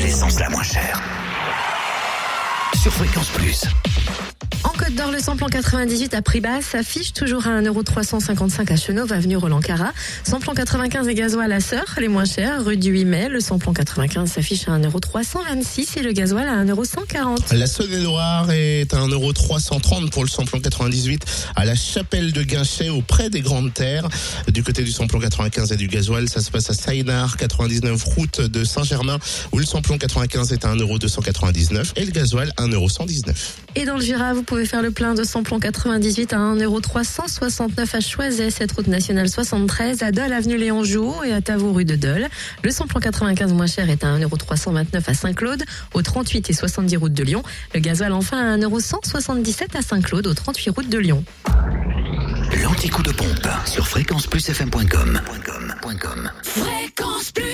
l'essence la moins chère. Sur Fréquence Plus. En Côte d'Or, le samplon 98 à prix bas s'affiche toujours à 1,355€ à Chenauve, avenue Roland Cara. Samplon 95 et gasoil à Sœur, les moins chers, rue du 8 mai. Le samplon 95 s'affiche à 1,326€ et le gasoil à 1,140€. La Saône-et-Loire est à 1,330€ pour le samplon 98 à la chapelle de Guinchet auprès des Grandes Terres. Du côté du samplon 95 et du gasoil, ça se passe à Saïnard, 99 route de Saint-Germain où le samplon 95 est à 1,299€ et le gasoil à 1,119€. Et dans le Jura, vous pouvez faire le plein de samplon 98 à 1,369€ à Choiset, cette route nationale 73, à Dole, avenue Léon Jouot et à Tavaux, rue de Dole. Le samplon 95 moins cher est à 1,329€ à Saint-Claude, au 38 et 70 route de Lyon. Le gasoil enfin à 1,177€ à Saint-Claude, au 38 route de Lyon. L'anti-coup de pompe sur fréquenceplusfm.com. Fréquence Plus